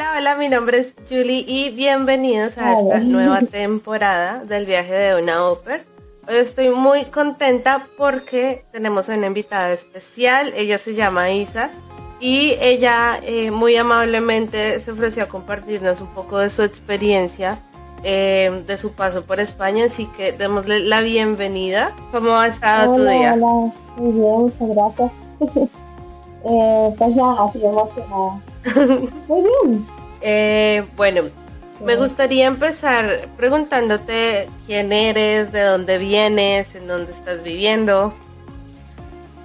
Hola, hola, mi nombre es Julie y bienvenidos a esta nueva temporada del viaje de una ópera. Hoy estoy muy contenta porque tenemos una invitada especial, ella se llama Isa y ella eh, muy amablemente se ofreció a compartirnos un poco de su experiencia, eh, de su paso por España, así que démosle la bienvenida. ¿Cómo ha estado tu día? Hola, muy bien, muchas gracias. eh, pues ya, así emocionada. Muy bien. Eh, bueno, me gustaría empezar preguntándote quién eres, de dónde vienes, en dónde estás viviendo.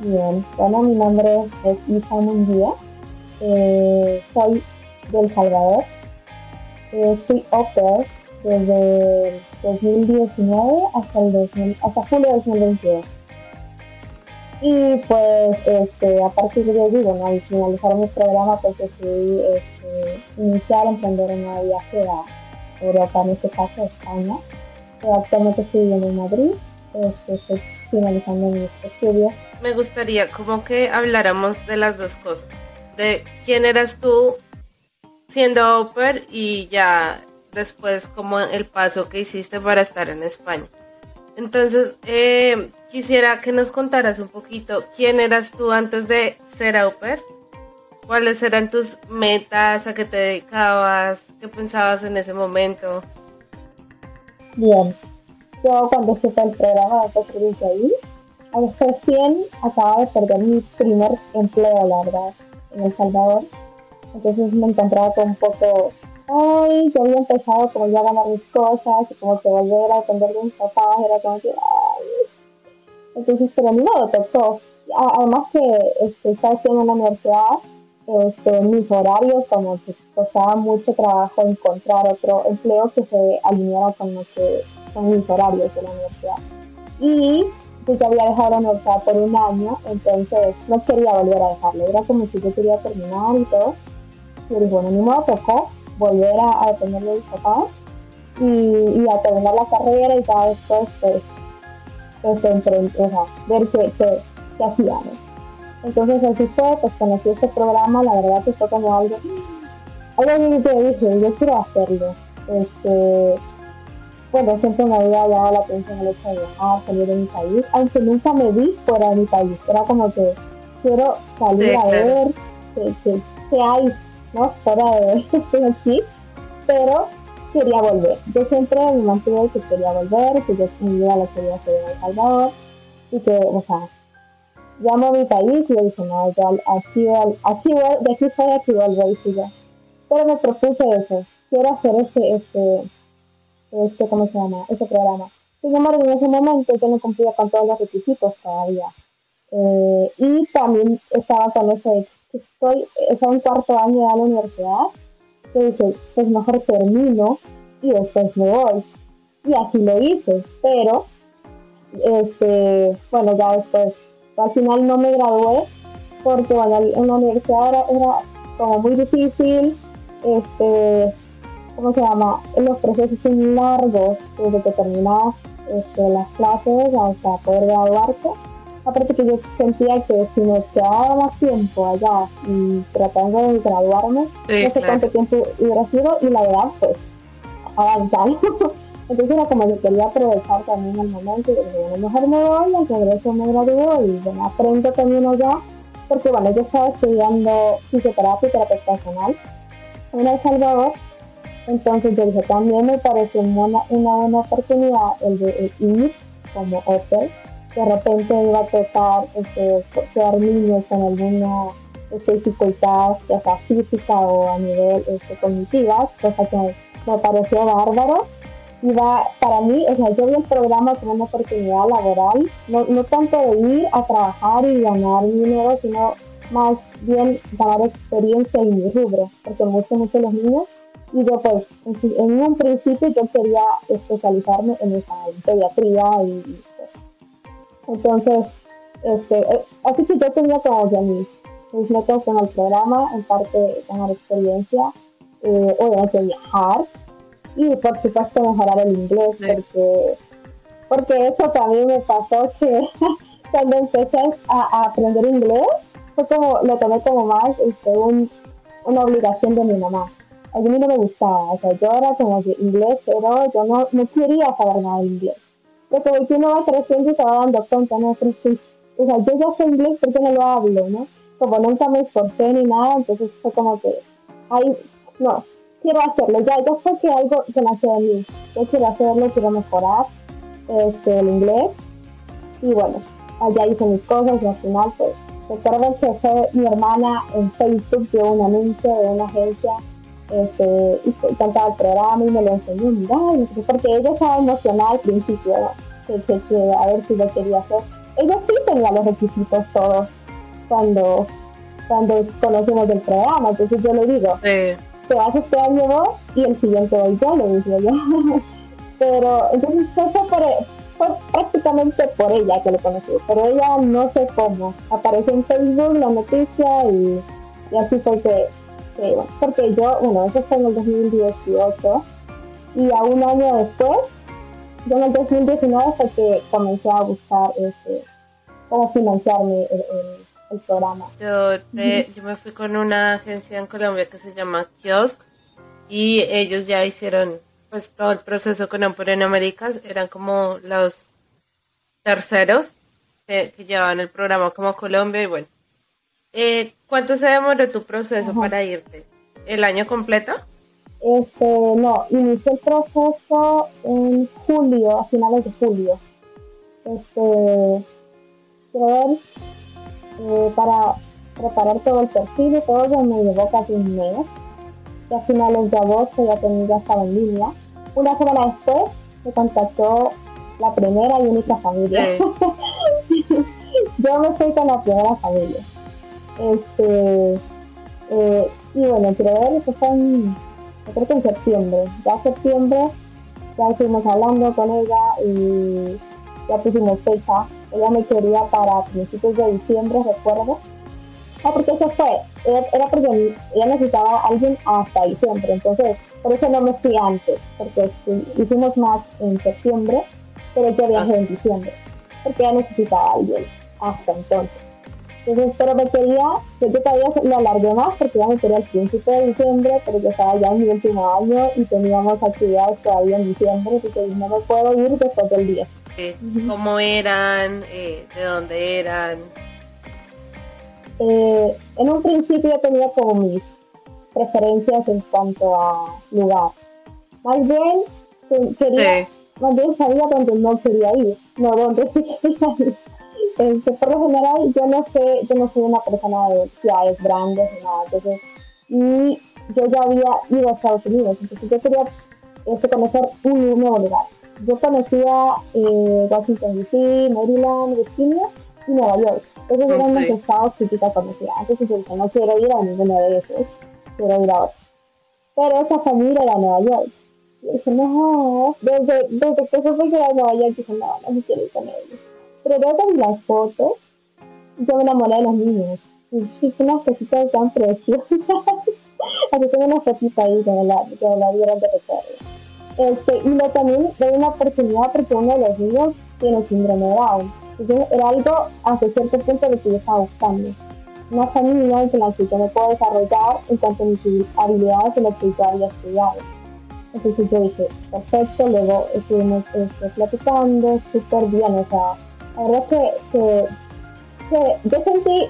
Bien, bueno, mi nombre es Isa Mundía, eh, soy del Salvador, eh, pair desde 2019 hasta el 2000, hasta julio de 2022. Y pues este, a partir de allí, bueno, al finalizar mi programa, pues decidí este, iniciar, emprender un viaje a Europa, en este caso a España. Actualmente estoy en Madrid, este, estoy finalizando mis estudios. Me gustaría como que habláramos de las dos cosas, de quién eras tú siendo oper y ya después como el paso que hiciste para estar en España. Entonces, eh, quisiera que nos contaras un poquito quién eras tú antes de ser au pair, cuáles eran tus metas, a qué te dedicabas, qué pensabas en ese momento. Bien, yo cuando empecé el programa de servicio ahí, a los recién acababa de perder mi primer empleo, la verdad, en El Salvador. Entonces me encontraba con un poco ay, yo había empezado como ya a ganar mis cosas y como que volver a depender de mis papás era como que, ay. Entonces, pero ni modo, tocó. Además que este, estaba haciendo en la universidad, este, mis horarios, como que costaba mucho trabajo encontrar otro empleo que se alineara con, lo que, con mis horarios de la universidad. Y pues ya había dejado la universidad por un año, entonces no quería volver a dejarlo. Era como si yo quería terminar y todo. Y dije, bueno, ni modo, tocó volver a, depender de mis papás y, y, a terminar la carrera y ya después pues, pues entre, o sea, ver qué, qué, qué hacía, Entonces así fue, pues conocí este programa, la verdad que fue como algo, algo que dije, yo quiero hacerlo. Este, bueno, siempre me había llamado la atención el hecho de viajar, salir de mi país, aunque nunca me vi fuera de mi país, era como que quiero salir a ver qué, qué, qué hay ¿no? Fuera de aquí, pero quería volver. Yo siempre me mantuve que quería volver, que yo vida la quería hacer en El Salvador, y que, o sea, llamo a mi país y yo dije, no, yo aquí, aquí, de aquí soy, aquí vuelvo, y yo. Pero me propuse eso, quiero hacer este, este, este, ¿cómo se llama? Este programa. Sin embargo, en ese momento yo no cumplía con todos los requisitos todavía. Eh, y también estaba con ese estoy, en cuarto año de la universidad, que dije, pues mejor termino y después me voy. Y así lo hice, pero, este, bueno, ya después, al final no me gradué, porque bueno, en la universidad era, era como muy difícil, este, ¿cómo se llama? Los procesos son largos desde que terminas este, las clases hasta poder graduarte aparte que yo sentía que si me quedaba más tiempo allá y tratando de graduarme, no sé cuánto tiempo hubiera sido y la verdad pues avanzar. Entonces era como que quería aprovechar también el momento y dije, bueno, mejor me voy, al regreso me gradúo y bueno, aprendo también allá, porque bueno, yo estaba estudiando fisioterapia y terapia personal en El Salvador, entonces yo dije, también me parece una, una buena oportunidad el de ir como hotel de repente iba a tocar este, cuidar niños con alguna este, dificultad, ya sea física o a nivel este, cognitiva, cosa que me pareció bárbaro. Iba, para mí, o sea, yo vi el programa como una oportunidad laboral, no, no tanto de ir a trabajar y ganar dinero, sino más bien ganar experiencia en mi rubro, porque me gustan mucho los niños y yo pues en un principio yo quería especializarme en esa pediatría y entonces, este, eh, así que yo tenía como ya mis, mis metas con el programa, en parte ganar experiencia, eh, obviamente viajar y por supuesto mejorar el inglés, porque, porque eso también me pasó que cuando empecé a, aprender inglés, fue como, lo tomé como más este, una obligación de mi mamá. a mí no me gustaba, o sea, yo era como que inglés, pero yo no, no quería saber nada de inglés. Porque hoy uno va creciendo y se va dando cuenta, no, pero sí, o sea, yo ya sé inglés porque no lo hablo, ¿no? Como nunca me esforcé ni nada, entonces fue como que, ay, no, quiero hacerlo, ya, ya fue que algo que nació de mí, yo quiero hacerlo, quiero mejorar este, el inglés, y bueno, allá hice mis cosas y al final, pues, recuerdo que fue mi hermana en Facebook dio un anuncio de una agencia este, y cantaba el programa y me lo enseñó, mira, porque ella estaba emocionada al principio, que, que, a ver si lo quería hacer. Ella sí tenía los requisitos todos cuando, cuando conocimos el programa, entonces yo le digo, te vas este año vos y el siguiente voy yo, le dije yo. Pero entonces eso fue, fue prácticamente por ella que lo conocí, pero ella no sé cómo, apareció en Facebook la noticia y, y así fue que porque yo, bueno, eso fue en el 2018 y a un año después, yo en el 2019 fue que comencé a buscar este, cómo financiarme el, el, programa. Yo, yo me fui con una agencia en Colombia que se llama Kiosk y ellos ya hicieron pues todo el proceso con Amor en Américas, eran como los terceros que, que llevaban el programa como Colombia y bueno, eh, ¿Cuánto se demoró tu proceso para irte? ¿El año completo? Este, no, inicié el proceso en julio, a finales de julio. Este, creo eh, para preparar todo el perfil y todo me llevó casi un mes. Y a finales de agosto ya, tenía, ya estaba en línea. Una semana después me contactó la primera y única familia. Yo me fui con la primera familia. Este, eh, y bueno, ver, eso fue en, creo que en septiembre. Ya septiembre ya estuvimos hablando con ella y ya pusimos fecha. Ella me quería para principios de diciembre, recuerdo. Ah, porque eso fue, era, porque ella necesitaba a alguien hasta diciembre, entonces por eso no me fui antes, porque hicimos más en septiembre, pero yo viajé en diciembre, porque ella necesitaba a alguien hasta entonces. Entonces, pero me quería, yo todavía lo alargué más porque ya me quería al principio de diciembre, pero yo estaba ya en mi último año y teníamos actividades todavía en diciembre, entonces no me puedo ir después del día. ¿Cómo eran? Eh, ¿De dónde eran? Eh, en un principio yo tenía como mis preferencias en cuanto a lugar. Más bien quería, más bien sabía dónde no quería ir, no dónde sí quería ir. Este, por lo general yo no sé, yo no soy una persona de ciudades grandes ni nada, entonces, y yo ya había ido a Estados Unidos, entonces yo quería este, conocer un nuevo lugar. Yo conocía eh, Washington DC, Maryland, Virginia y Nueva York. Esos eran los estados que yo conocía. Entonces yo dije, no quiero ir a ninguno de esos, quiero ir a otro. Pero esa familia era Nueva York. Y dije, no, desde, desde que se fue a Nueva York, dije, no, no quiero ir con ellos. Pero luego vi las fotos yo me enamoré de los niños. Y sí, unas cositas tan preciosas. Así tengo una fotita ahí que me la, que me la dieron de recuerdo. Este, y lo también doy una oportunidad porque uno de los niños tiene síndrome de Down. Entonces era algo hasta cierto punto de que yo estaba buscando. Una familia en la que yo me puedo desarrollar en cuanto a mis habilidades en lo que yo había estudiado. Entonces yo dije, perfecto, luego estuvimos este, platicando súper bien, o sea, la verdad que, que, que yo sentí,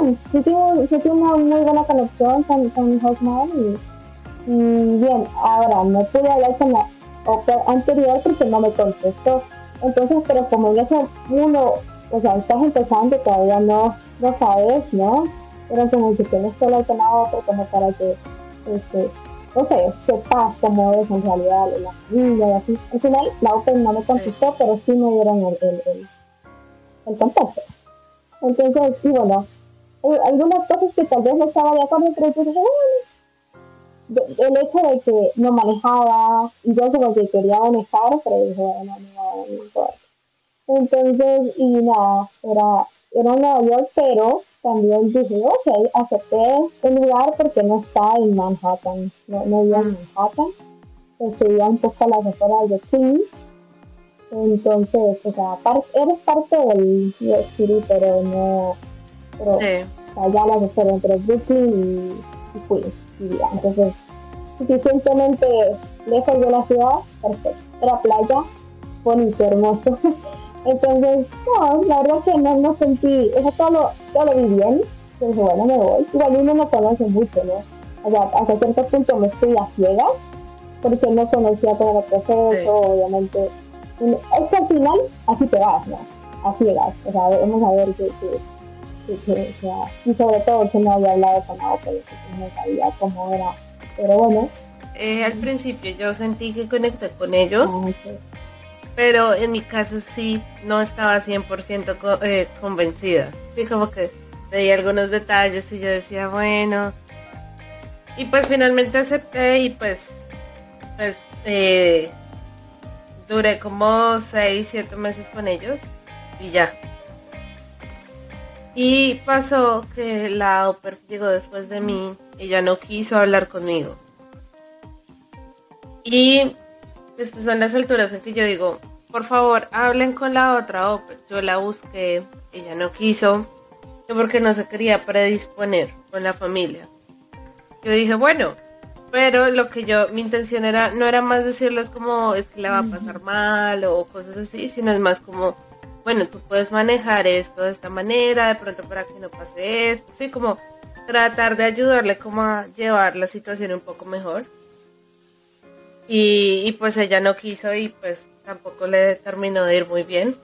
bien, sentí, sentí, una muy buena conexión con, con Hawkman y, y, bien, ahora no pude hablar con la anterior porque no me contestó. Entonces, pero como en ese uno, o sea, estás empezando, todavía no, no sabes, ¿no? Pero como que tienes que hablar con la otra como para que, este, no sé, sepas cómo es en realidad la familia y así. Al final, la Open no me contestó, pero sí me dieron el, el, el el contexto. Entonces, y bueno, hay algunas cosas que tal vez no estaba de acuerdo, pero dije, bueno, el hecho de que no manejaba, y yo como que quería manejar, pero dije, bueno, no, no importa. Entonces, y nada, era, era Nueva York, pero también dije, ok, acepté el lugar porque no está en Manhattan, no, no vivía en Manhattan, estudiaba un poco a las afueras de Queens, entonces, o sea, eres parte del City, pero no. Pero, sí. o sea, ya las entre Brooklyn y, y Queens. Y Entonces, suficientemente lejos de la ciudad, perfecto. Era playa, bonito, hermoso. Entonces, no, la verdad que no, no sentí, o sea, todo lo, todo lo vi bien. Entonces, bueno, me voy. Igual uno no conoce mucho, ¿no? O sea, hasta cierto punto me estoy a ciegas, porque no conocía todo el proceso, obviamente. Es que al final, así te vas, ¿no? A ciegas. O sea, vamos a ver que, que, y sobre todo que no había hablado con la pero no sabía cómo era. Pero bueno. Eh, al principio yo sentí que conecté con ellos. Ah, pero en mi caso sí no estaba 100% eh, convencida. Sí, como que veía algunos detalles y yo decía, bueno. Y pues finalmente acepté y pues, pues eh, duré como 6, 7 meses con ellos y ya. Y pasó que la Oper llegó después de mí ya no quiso hablar conmigo. Y estas son las alturas en que yo digo, por favor, hablen con la otra Oper. Yo la busqué, ella no quiso, porque no se quería predisponer con la familia. Yo dije, bueno, pero lo que yo, mi intención era, no era más decirles como es que la va a pasar mal o cosas así, sino es más como, bueno, tú puedes manejar esto de esta manera, de pronto para que no pase esto, sí, como tratar de ayudarle como a llevar la situación un poco mejor. Y, y pues ella no quiso y pues tampoco le terminó de ir muy bien.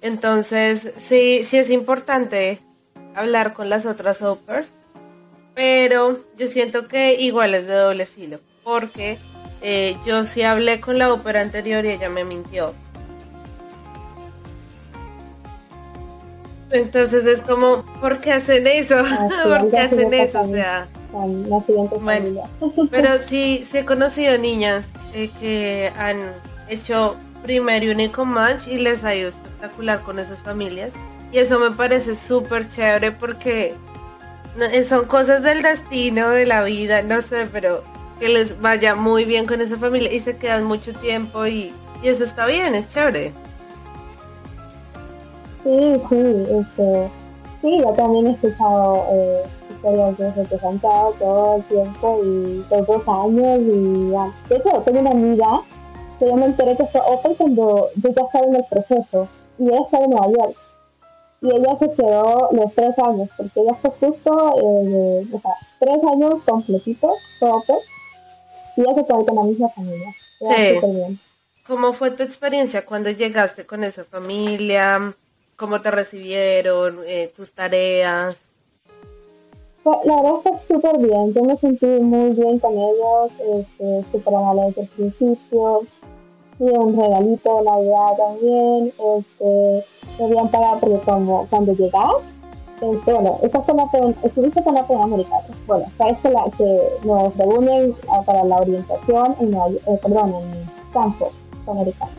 Entonces, sí, sí es importante hablar con las otras opers, pero yo siento que igual es de doble filo, porque eh, yo sí hablé con la ópera anterior y ella me mintió. Entonces es como, ¿por qué hacen eso? Ah, ¿Por qué hacen eso? O sea, bueno, pero sí, sí he conocido niñas eh, que han hecho primer y único match y les ha ido espectacular con esas familias. Y eso me parece súper chévere porque son cosas del destino, de la vida, no sé, pero que les vaya muy bien con esa familia y se quedan mucho tiempo y, eso está bien, es chévere. Sí, sí, este, sí, yo también he escuchado eh, historias de que se han quedado todo el tiempo y todos dos años y ya. De hecho, tengo una amiga que yo me enteré que fue Open cuando yo ya estaba en el proceso y ella estaba en Nueva York y ella se quedó los tres años, porque ella fue justo, eh, o sea, tres años completitos, y ella se quedó con la misma familia. Sí. ¿Cómo fue tu experiencia cuando llegaste con esa familia? ¿Cómo te recibieron? Eh, ¿Tus tareas? La verdad fue súper bien, yo me sentí muy bien con ellos, este, súper amable desde el principio, y un regalito de Navidad también, este, me habían pagado porque como cuando llegaba, este, bueno, esta fue la estuviste con la americana, bueno, sabes que, la, que nos reúnen ah, para la orientación en, eh, perdón, en campo americano.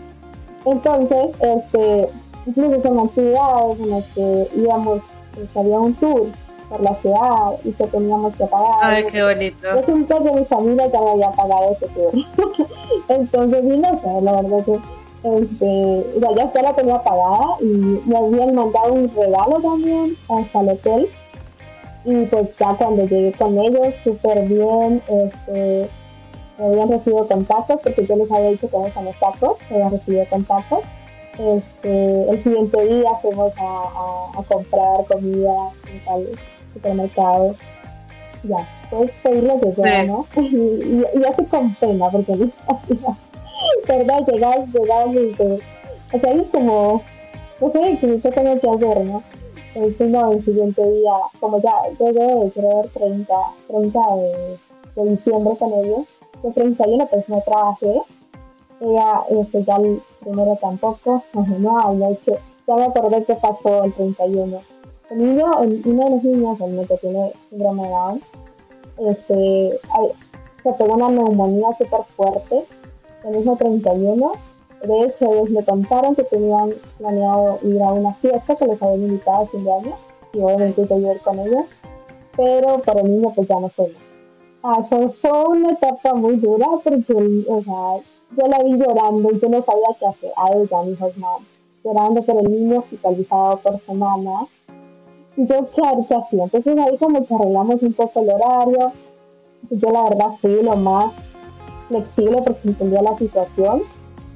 Entonces, este, incluso son actividades en las que íbamos, pues, había un tour por la ciudad y que teníamos que pagar. Ay, qué bonito. Yo sentí que mi familia ya me había pagado ese tour. Entonces, y no sé, la verdad que este, ya, ya la tenía pagada y me habían mandado un regalo también hasta el hotel. Y pues ya cuando llegué con ellos, súper bien, este, me habían recibido contactos porque yo les había dicho que no los tacos, me habían recibido contactos. Este, el siguiente día fuimos a, a, comprar comida en tal supermercado. Ya, puedes pedirlo de ¿no? y, y, así con pena porque ¿verdad? Y te... O sea, es como, no sé, que usted tengo que hacer, ¿no? El, no, el siguiente día, como ya llegué, creo, 30, 30 de, de diciembre con ellos, el 31 pues no trabajé, ella, este, ya el primero tampoco, no, no, no, que, ya me acordé que pasó el 31. El niño, el, uno de los niños, el que tiene síndrome de Down, este, se pegó una neumonía súper fuerte el mismo 31. De hecho, ellos me contaron que tenían planeado ir a una fiesta que les habían invitado a fin de año y obviamente yo ir con ellos, pero para el niño pues ya no fue. Ah, fue una etapa muy dura porque, o sea, yo la vi llorando y yo no sabía qué hacer a ella, mi hija llorando por el niño hospitalizado por semanas. Yo, ¿qué, qué hacía? Entonces ahí como que arreglamos un poco el horario, yo la verdad fui lo más flexible porque entendía la situación.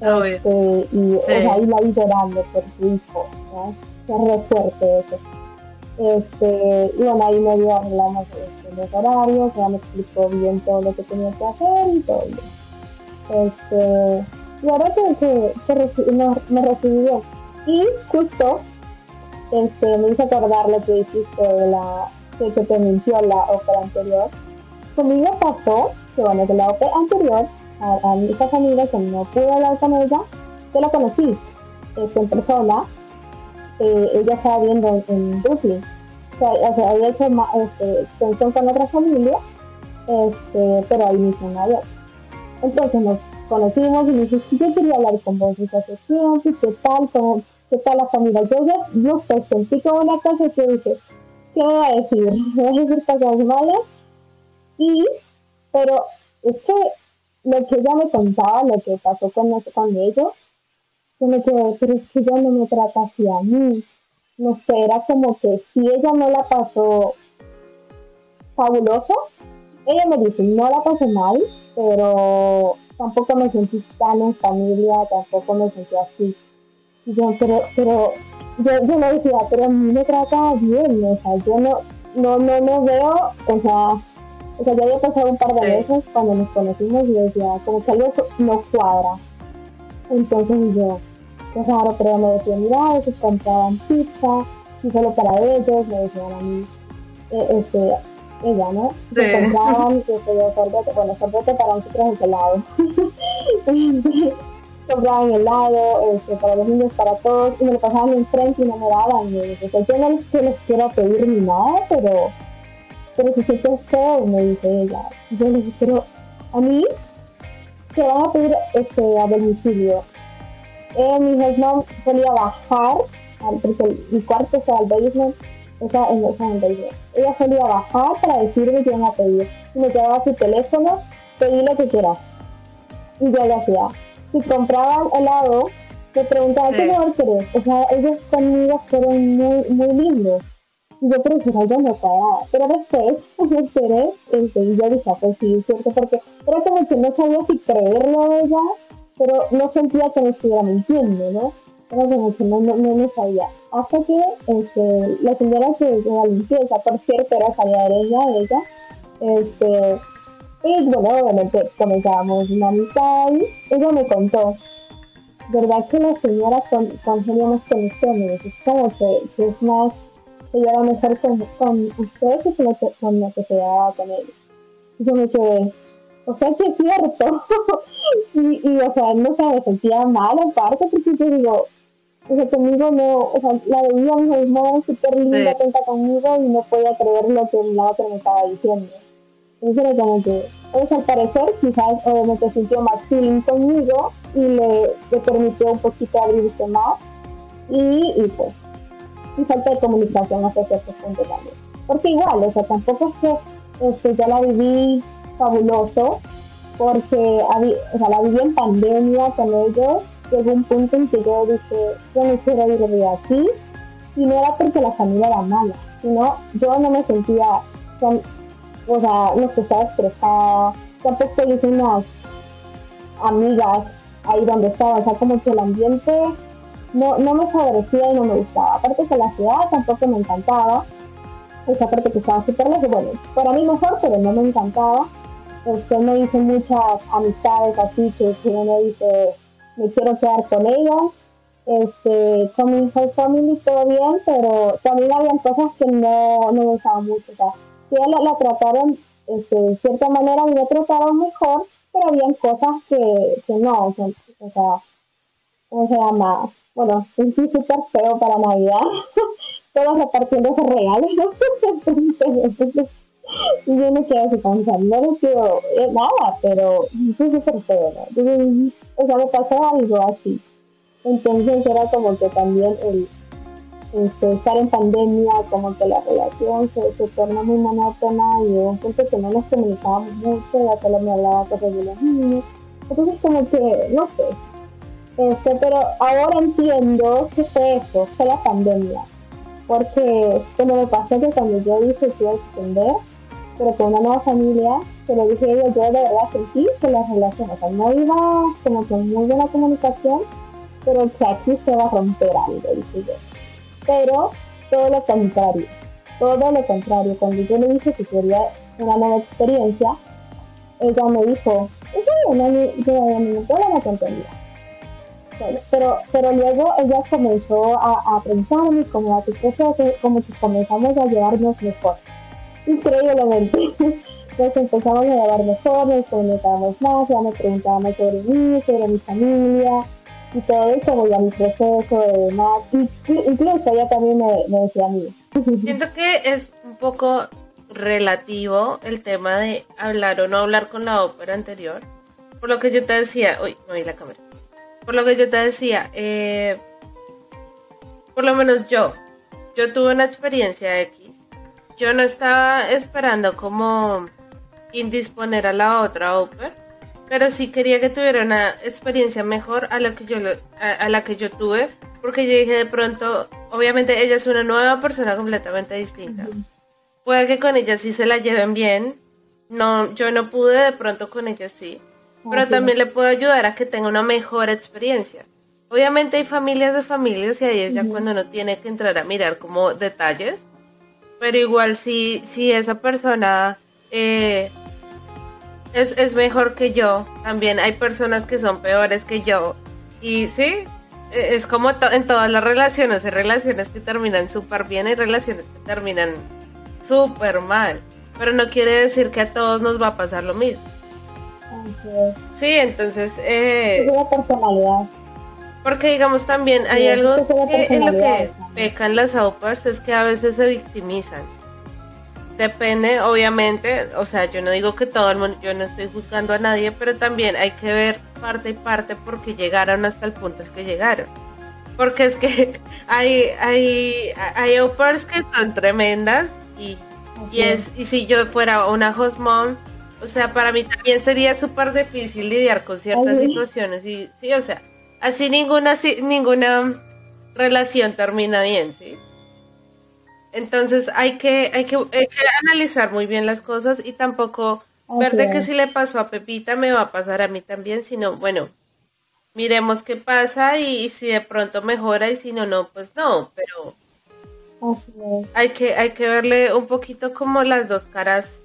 Este, y ahí la vi llorando por su hijo. ¿no? Es re fuerte eso. Este, y bueno, ahí medio arreglamos este, los horarios, ya me explicó bien todo lo que tenía que hacer y todo bien. Este, y ahora que, que, me, recibí bien. Y justo este, me hizo acordar lo que dijiste de la que, que te mintió la ópera anterior. Conmigo pasó que bueno, que la ópera anterior, a, a esa familia que no pude hablar con ella, yo la conocí este, en persona eh, ella estaba viendo en, Brooklyn. O sea, había hecho este, extensión con otra familia, este, pero ahí mismo en Nueva Entonces nos conocimos y me dijo, yo quería hablar con vos desde hace tiempo, ¿qué tal? ¿Qué tal la familia? Yo ya, yo sentí como una cosa que dije, ¿qué va a decir? ¿Me va a decir cosas malas? Y, pero es que lo que ella me contaba, lo que pasó con, con ellos, yo que ella no me trata así a mí. No sé, era como que si ella no la pasó fabuloso, ella me dice, no la pasé mal, pero tampoco me sentí tan en familia, tampoco me sentí así. Yo, pero, pero, yo, yo me decía, pero a mí me trata bien, o sea, yo no, no, no, no veo, o sea, o sea, ya había pasado un par de veces cuando nos conocimos y decía, como que algo no cuadra. Entonces yo, qué raro, pero me decía, mira, veces compraban pizza, y solo para ellos, me decían a mí, eh, este, ella, ¿no? Que compraban, que se dio sorbete, bueno, sorbete para nosotros helado. compraban helado, este, para los niños, para todos, y me lo pasaban enfrente y no me daban. Me yo no les, les quiero pedir ni nada, pero, pero si se te feo, me dice ella. Yo le dije, pero a mí se van a pedir este, a domicilio. Eh, mi no solía bajar, porque mi cuarto estaba al basement, estaba en, el basement. Ella solía bajar para decirme que iban a pedir. Y me quedaba su teléfono, pedí lo que quieras. Y yo lo hacía. Si compraban helado, me preguntaba qué mejor querés. O sea, ellos conmigo fueron muy, muy lindos yo prefiero algo no cuadraba. Pero después me enteré yo dije, pues sí, es cierto, porque era como que no sabía si creerlo a ella, pero no sentía que me estuviera mintiendo, ¿no? Era como que no, no, no me sabía. Hasta que este, la señora que de la limpieza, por cierto, era salvadoreña ella, este, y bueno, obviamente comenzábamos una amistad ella me contó, ¿verdad que la señora con, congenia más con ustedes? Es como que, que es más se lleva mejor con, con ustedes que con lo que, con lo que se llevaba con ellos. Y yo me quedé, o sea que es cierto. y, y, o sea, no se me sentía mal aparte porque yo digo, o sea, conmigo no, o sea, la veía mi modo súper linda, sí. atenta conmigo y no podía creer lo que la otra me estaba diciendo. Entonces era como que, al parecer quizás obviamente sintió más feeling conmigo y le, permitió un poquito abrirse más y, y pues y falta de comunicación hasta cierto punto también. Porque igual, o sea, tampoco es que este, yo la viví fabuloso, porque o sea, la viví en pandemia con ellos, llegó un punto en que yo dije, yo no quiero ir de aquí, y no era porque la familia era mala, sino yo no me sentía, con, o sea, no sé, estaba estresada, tampoco hice unas amigas ahí donde estaba, o sea, como que el ambiente no, no me favorecía y no me gustaba. Aparte que la ciudad tampoco me encantaba, esa parte que estaba súper lejos, bueno, para mí mejor, pero no me encantaba. Este, me hice muchas amistades así que, que uno dice, me quiero quedar con ella. Este, con mi whole family todo bien, pero también había cosas que no, no me gustaban mucho. O sea, la, la trataron este, de cierta manera y me trataron mejor, pero habían cosas que, que no, o sea, o ¿cómo se llama? bueno, un súper feo para Navidad, todos repartiendo esos regalos, yo no quiero así pensando, no eh, nada, pero es súper feo, o sea, me pasó algo así. Entonces era como que también el este, estar en pandemia, como que la relación se, se torna muy monótona y un punto que no nos comunicábamos mucho, ya solo me hablaba cosas de los niños. Entonces como que, no sé, este, pero ahora entiendo que fue eso, fue la pandemia. Porque cuando me pasó que cuando yo dije que iba a extender, pero con una nueva familia, se lo dije ella, yo de verdad sentí que la relación, o sea, no iba como con muy buena comunicación, pero que aquí se va a romper algo, dije yo. Pero todo lo contrario, todo lo contrario, cuando yo le dije que quería una nueva experiencia, ella me dijo, no, yo no, tontería. Pero, pero luego ella comenzó a, a preguntarme cómo a tu proceso, como que comenzamos a llevarnos mejor. Increíblemente. Entonces empezamos a llevar mejor, nos comunicábamos más, ya me preguntábamos sobre mí, sobre mi familia y todo eso, ya mi proceso de demás. Incluso ella también me, me decía a mí. Siento que es un poco relativo el tema de hablar o no hablar con la ópera anterior. Por lo que yo te decía, uy, me vi la cámara. Por lo que yo te decía, eh, por lo menos yo, yo tuve una experiencia X. Yo no estaba esperando como indisponer a la otra ópera, pero sí quería que tuviera una experiencia mejor a la que yo a la que yo tuve, porque yo dije de pronto, obviamente ella es una nueva persona completamente distinta. Puede que con ella sí se la lleven bien. No, yo no pude de pronto con ella sí. Pero también le puedo ayudar a que tenga una mejor experiencia. Obviamente hay familias de familias y ahí es ya cuando uno tiene que entrar a mirar como detalles. Pero igual si, si esa persona eh, es, es mejor que yo, también hay personas que son peores que yo. Y sí, e, es como en todas las relaciones, hay relaciones que terminan súper bien, y relaciones que terminan súper mal. Pero no quiere decir que a todos nos va a pasar lo mismo. Sí, entonces... Eh, es personalidad. Porque digamos también hay algo que en lo que pecan las outparts es que a veces se victimizan. Depende, obviamente, o sea, yo no digo que todo el mundo, yo no estoy juzgando a nadie, pero también hay que ver parte y parte porque llegaron hasta el punto en que llegaron. Porque es que hay, hay, hay que son tremendas y, y, es, y si yo fuera una host mom, o sea, para mí también sería súper difícil lidiar con ciertas situaciones y sí, o sea, así ninguna, ninguna relación termina bien, ¿sí? Entonces hay que, hay que, analizar muy bien las cosas y tampoco ver de que si le pasó a Pepita me va a pasar a mí también, sino bueno, miremos qué pasa y, si de pronto mejora y si no, no, pues no, pero hay que, hay que verle un poquito como las dos caras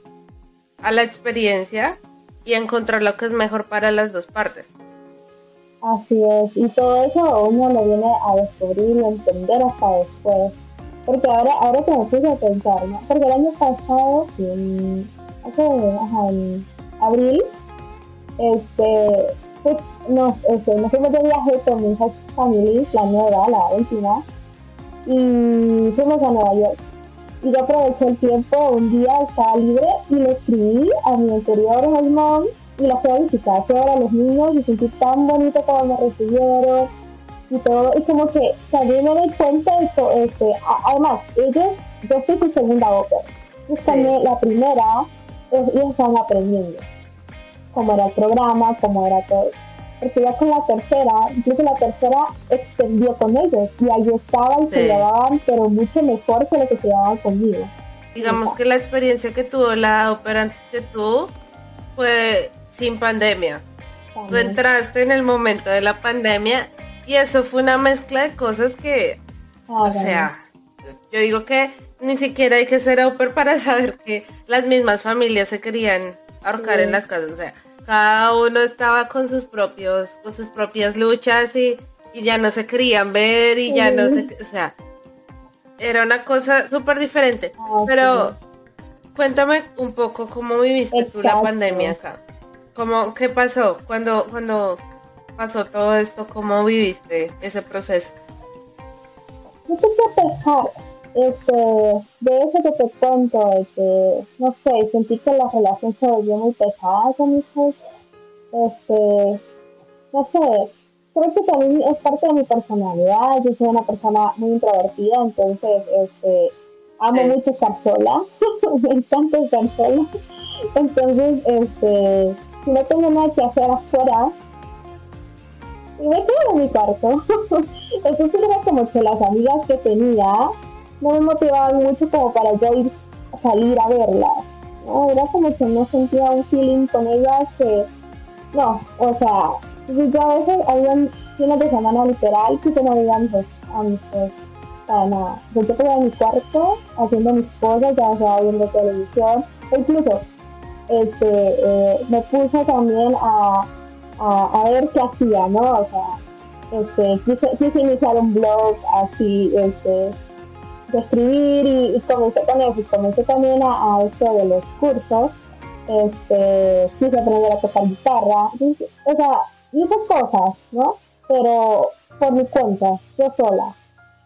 a la experiencia y encontrar lo que es mejor para las dos partes. Así es, y todo eso uno lo viene a descubrir y entender hasta después. Porque ahora, ahora que me puse a pensar, ¿no? Porque el año pasado, en, hace, en abril, este, pues, este, nos fuimos de viaje con mi hija family, la nueva, la última, y fuimos a Nueva York. Y yo aproveché el tiempo, un día estaba libre y le escribí a mi anterior mom y la fui a visitar, fui a los niños y sentí tan bonito como me recibieron y todo. Y como que también me doy cuenta de esto, este, además, ellos, yo fui su segunda ópera. Yo también la primera, ellos estaban aprendiendo cómo era el programa, cómo era todo porque ya con la tercera, incluso la tercera extendió con ellos y ahí estaban, y se llevaban, pero mucho mejor que lo que se llevaban conmigo. Digamos que la experiencia que tuvo la ópera antes que tú fue sin pandemia. Tú entraste en el momento de la pandemia y eso fue una mezcla de cosas que, ah, o sea, yo digo que ni siquiera hay que ser ópera para saber que las mismas familias se querían ahorcar en las casas, o sea, cada uno estaba con sus propios, con sus propias luchas y, ya no se querían ver y ya no se, o sea, era una cosa súper diferente. Ah, Pero cuéntame un poco cómo viviste tú la pandemia acá. ¿Cómo, ¿Qué pasó cuando, cuando pasó todo esto? ¿Cómo viviste ese proceso? este, de eso que te cuento, este, no sé, sentí que la relación se volvió muy pesada con mis hijos. Este, no sé, creo que también es parte de mi personalidad. Yo soy una persona muy introvertida, entonces, este, amo mucho estar sola. me encanta estar sola. Entonces, este, si no tengo nada que hacer afuera, y me quedo en mi cuarto. Entonces era como que las amigas que tenía no me motivaban mucho como para yo ir salir a verla. ¿no? Era como que no sentía un feeling con ellas que, no, o sea, yo a veces había fines de semana literal que se no veía a mis, para nada. Yo estaba en mi cuarto haciendo mis cosas, ya sea viendo televisión, incluso este, eh, me puse también a, a, ver qué hacía, ¿no? O sea, este, quise, quise iniciar un blog así, este, de escribir y, y con eso, y comencé también a, a esto de los cursos, este, quise aprender a tocar guitarra, o sea, hice cosas, ¿no? Pero por mi cuenta, yo sola.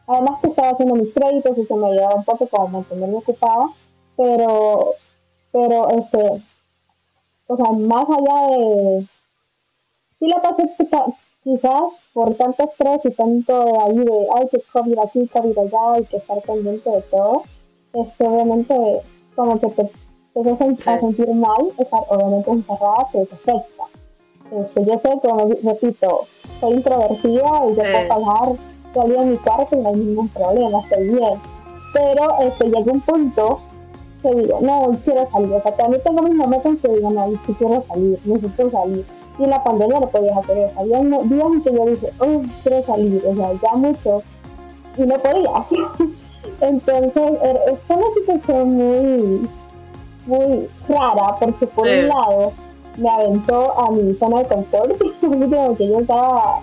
Además que estaba haciendo mis créditos y se me ayudaba un poco como mantenerme ocupada, pero, pero este, o sea, más allá de, sí la pasé quizás por tanto estrés y tanto ahí de, ay, que COVID aquí, COVID allá, y que estar pendiente de todo, este, obviamente, como que te, te a sentir mal, estar obviamente encerrada, pero te afecta. Este, yo sé, como repito, soy introvertida y yo puedo hablar salí en mi cuarto y no hay ningún problema, estoy bien. Pero este, llega un punto que digo, no, quiero salir. O sea, también tengo mis momentos en que digo, no, sí quiero salir, necesito salir. Y en la pandemia no podía hacer eso. Había días en que yo dije, oh, quiero salir, o sea, ya mucho. Y no podía. Entonces, er, fue una situación muy, muy rara, porque por un lado me aventó a mi zona de confort, que yo estaba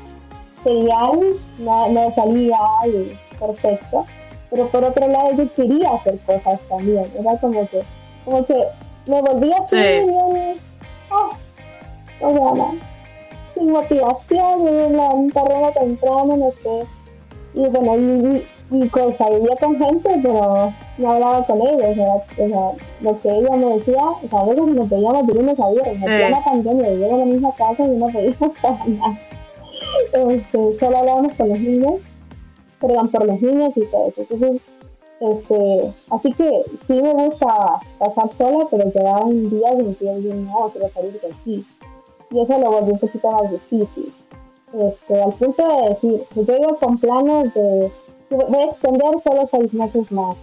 genial, no, no salía y perfecto pero por otro lado yo quería hacer cosas también, era como que, como que me volvía así bien, oh, o sea, no, sin motivación, un terreno temprano, no sé, y bueno, y, y, cosa, vivía con gente, pero no hablaba con ellos, o sea, lo que ella me decía, o sea, a veces nos veíamos de lunes a viernes, hacía la pandemia, yo en la misma casa y no podíamos para nada. Este, solo hablábamos con los niños perdón, por los niños y todo eso. Entonces, este, así que sí me gusta pasar sola, pero un días en que yo no, quiero salir de aquí. Y eso lo volvió un poquito más difícil. Este, al punto de decir, yo iba con planes de, voy a extender solo seis meses más.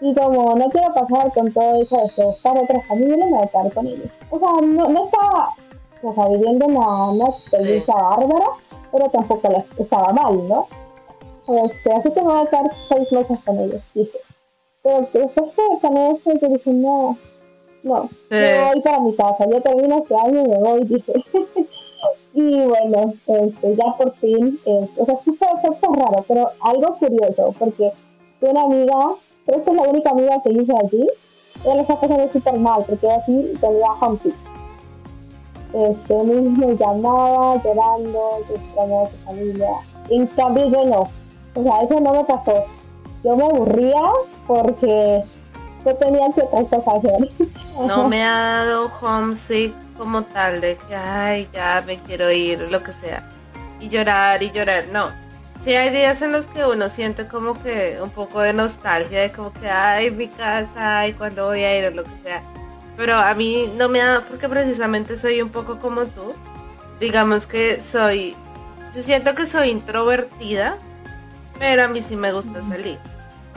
Y como no quiero pasar con todo eso de estar otra familia, me voy a estar con ellos. O sea, no, no estaba o sea, viviendo una, una experiencia bárbara, pero tampoco estaba mal, ¿no? Este, así que me voy a estar seis meses con ellos, dije. Pero después que con eso, yo dije, no, no, me voy para mi casa, yo termino este año y me voy, dije. y bueno, este, ya por fin, este, o sea, sí fue, fue raro, pero algo curioso, porque una amiga, creo que es la única amiga que hice allí, ella lo está pasando súper mal, porque así tenía humpy. Este, me llamaba llorando, que extrañaba a su familia. En cambio yo no, o sea, eso no me pasó. Yo me aburría porque yo tenía que otras hacer. No me ha dado homesick como tal de que, ay, ya me quiero ir, lo que sea. Y llorar y llorar, no. Sí hay días en los que uno siente como que un poco de nostalgia, de como que, ay, mi casa, ay, cuando voy a ir, o lo que sea. Pero a mí no me da, porque precisamente soy un poco como tú. Digamos que soy, yo siento que soy introvertida, pero a mí sí me gusta salir.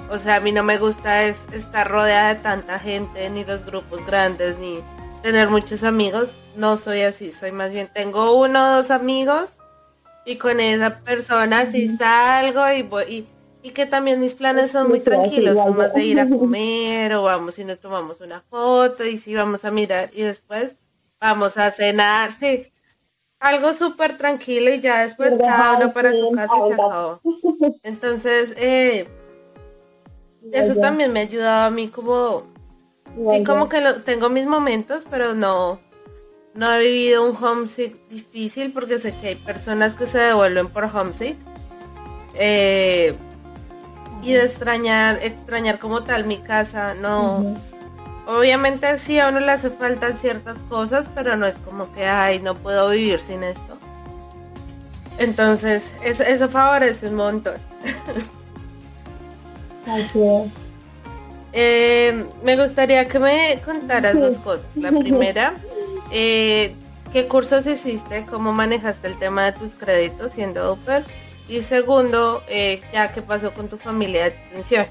O sea, a mí no me gusta es estar rodeada de tanta gente, ni los grupos grandes, ni tener muchos amigos. No soy así, soy más bien, tengo uno o dos amigos y con esa persona sí salgo y voy. Y, que también mis planes son muy tranquilos, son más de ir a comer o vamos y nos tomamos una foto y sí vamos a mirar y después vamos a cenar, sí algo súper tranquilo y ya después cada uno para su casa y se acabó. Entonces, eh, eso también me ha ayudado a mí como, sí, como que tengo mis momentos, pero no, no he vivido un homesick difícil porque sé que hay personas que se devuelven por homesick. Eh, y de extrañar, extrañar como tal mi casa, no. Obviamente sí a uno le hace falta ciertas cosas, pero no es como que, ay, no puedo vivir sin esto. Entonces, eso, eso favorece un montón. eh, me gustaría que me contaras dos cosas. La primera, eh, ¿qué cursos hiciste? ¿Cómo manejaste el tema de tus créditos siendo Open? Y segundo, eh, ya qué pasó con tu familia de extensión.